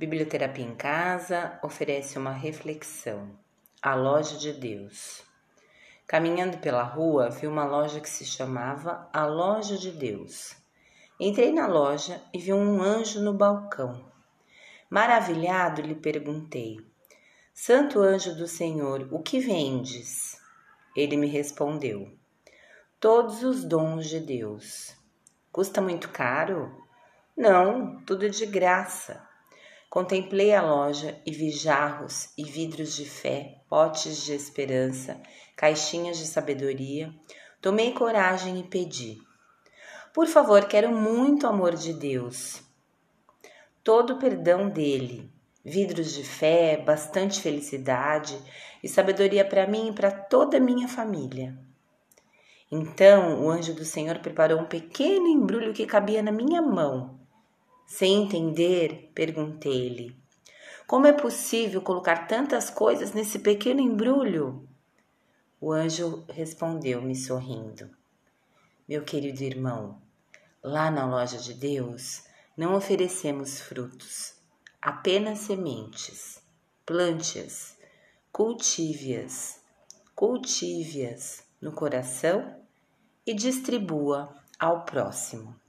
Biblioterapia em Casa oferece uma reflexão. A Loja de Deus. Caminhando pela rua, vi uma loja que se chamava A Loja de Deus. Entrei na loja e vi um anjo no balcão. Maravilhado, lhe perguntei: Santo anjo do Senhor, o que vendes? Ele me respondeu: Todos os dons de Deus. Custa muito caro? Não, tudo de graça. Contemplei a loja e vi jarros e vidros de fé, potes de esperança, caixinhas de sabedoria. Tomei coragem e pedi: Por favor, quero muito amor de Deus. Todo o perdão dele, vidros de fé, bastante felicidade e sabedoria para mim e para toda a minha família. Então o anjo do Senhor preparou um pequeno embrulho que cabia na minha mão sem entender, perguntei-lhe: Como é possível colocar tantas coisas nesse pequeno embrulho? O anjo respondeu-me sorrindo: Meu querido irmão, lá na loja de Deus não oferecemos frutos, apenas sementes. Plante-as, cultive-as, cultive-as no coração e distribua ao próximo.